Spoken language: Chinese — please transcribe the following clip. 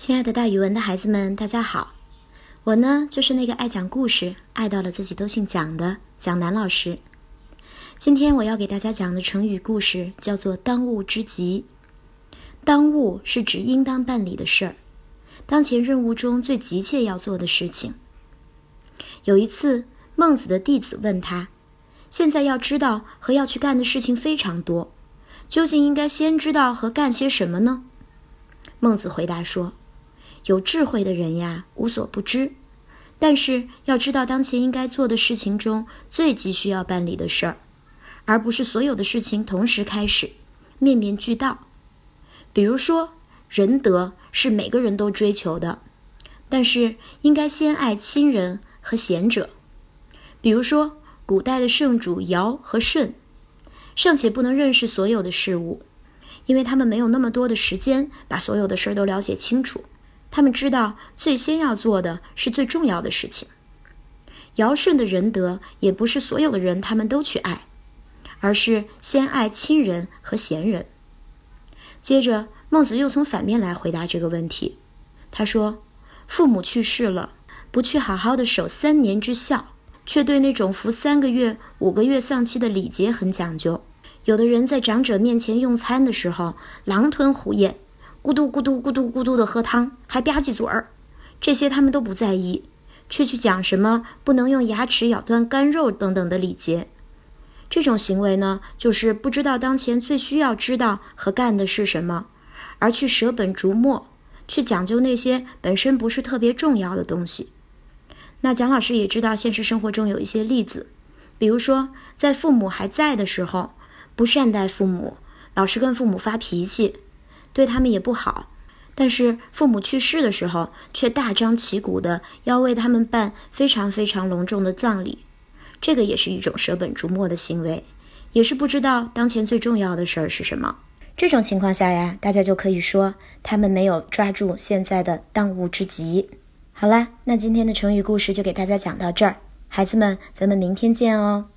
亲爱的，大语文的孩子们，大家好！我呢，就是那个爱讲故事、爱到了自己都姓蒋的蒋楠老师。今天我要给大家讲的成语故事叫做“当务之急”。当务是指应当办理的事儿，当前任务中最急切要做的事情。有一次，孟子的弟子问他：“现在要知道和要去干的事情非常多，究竟应该先知道和干些什么呢？”孟子回答说。有智慧的人呀，无所不知，但是要知道当前应该做的事情中最急需要办理的事儿，而不是所有的事情同时开始，面面俱到。比如说，仁德是每个人都追求的，但是应该先爱亲人和贤者。比如说，古代的圣主尧和舜，尚且不能认识所有的事物，因为他们没有那么多的时间把所有的事儿都了解清楚。他们知道最先要做的是最重要的事情。尧舜的仁德也不是所有的人他们都去爱，而是先爱亲人和贤人。接着，孟子又从反面来回答这个问题。他说：“父母去世了，不去好好的守三年之孝，却对那种服三个月、五个月丧期的礼节很讲究。有的人在长者面前用餐的时候，狼吞虎咽。”咕嘟咕嘟咕嘟咕嘟的喝汤，还吧唧嘴儿，这些他们都不在意，却去讲什么不能用牙齿咬断干肉等等的礼节。这种行为呢，就是不知道当前最需要知道和干的是什么，而去舍本逐末，去讲究那些本身不是特别重要的东西。那蒋老师也知道，现实生活中有一些例子，比如说在父母还在的时候，不善待父母，老是跟父母发脾气。对他们也不好，但是父母去世的时候，却大张旗鼓的要为他们办非常非常隆重的葬礼，这个也是一种舍本逐末的行为，也是不知道当前最重要的事儿是什么。这种情况下呀，大家就可以说他们没有抓住现在的当务之急。好啦，那今天的成语故事就给大家讲到这儿，孩子们，咱们明天见哦。